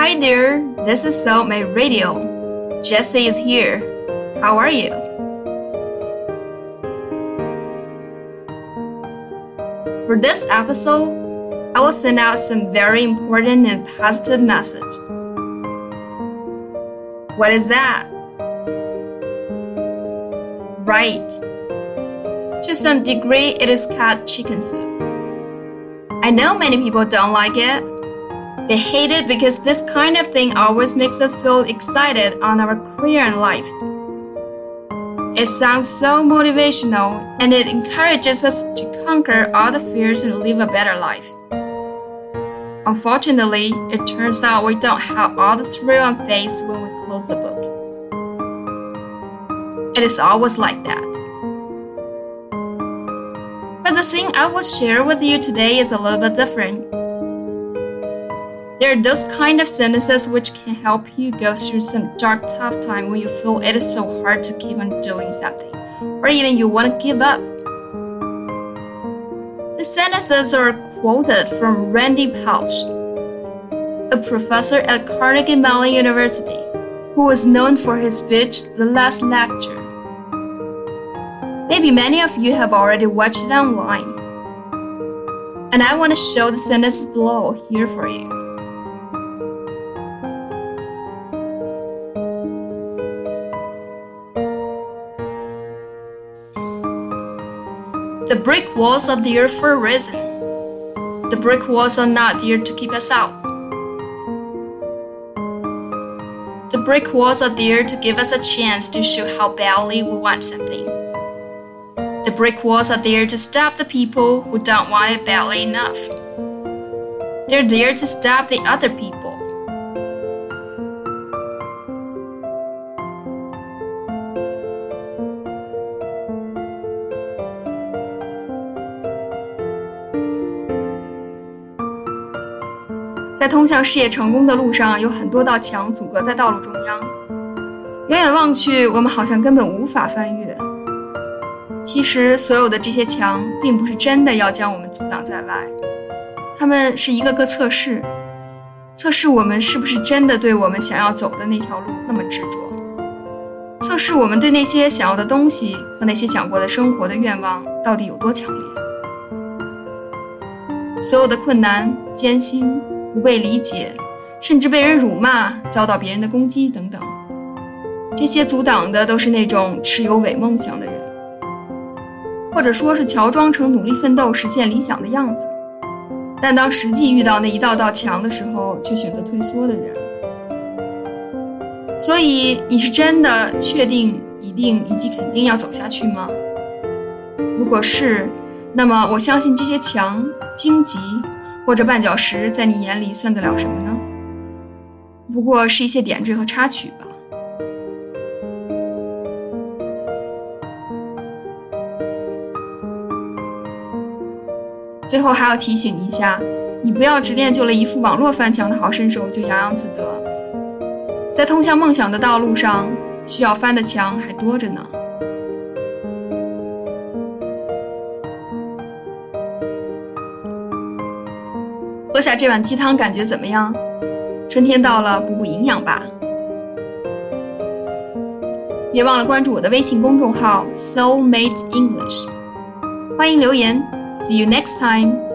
Hi there, this is Soulmate Radio. Jesse is here. How are you? For this episode, I will send out some very important and positive message. What is that? Right. To some degree, it is called chicken soup. I know many people don't like it. They hate it because this kind of thing always makes us feel excited on our career and life. It sounds so motivational and it encourages us to conquer all the fears and live a better life. Unfortunately, it turns out we don't have all the thrill and faith when we close the book. It is always like that. But the thing I will share with you today is a little bit different. There are those kind of sentences which can help you go through some dark, tough time when you feel it is so hard to keep on doing something, or even you want to give up. The sentences are quoted from Randy Pausch, a professor at Carnegie Mellon University, who was known for his speech The Last Lecture. Maybe many of you have already watched it online. And I want to show the sentences below here for you. The brick walls are there for a reason. The brick walls are not there to keep us out. The brick walls are there to give us a chance to show how badly we want something. The brick walls are there to stop the people who don't want it badly enough. They're there to stop the other people. 在通向事业成功的路上，有很多道墙阻隔在道路中央。远远望去，我们好像根本无法翻越。其实，所有的这些墙并不是真的要将我们阻挡在外，它们是一个个测试，测试我们是不是真的对我们想要走的那条路那么执着，测试我们对那些想要的东西和那些想过的生活的愿望到底有多强烈。所有的困难、艰辛。不被理解，甚至被人辱骂，遭到别人的攻击等等，这些阻挡的都是那种持有伪梦想的人，或者说是乔装成努力奋斗实现理想的样子，但当实际遇到那一道道墙的时候，却选择退缩的人。所以，你是真的确定、一定以及肯定要走下去吗？如果是，那么我相信这些墙荆棘。或者绊脚石，在你眼里算得了什么呢？不过是一些点缀和插曲吧。最后还要提醒一下，你不要只练就了一副网络翻墙的好身手就洋洋自得，在通向梦想的道路上，需要翻的墙还多着呢。喝下这碗鸡汤，感觉怎么样？春天到了，补补营养吧。别忘了关注我的微信公众号 Soulmate English，欢迎留言。See you next time.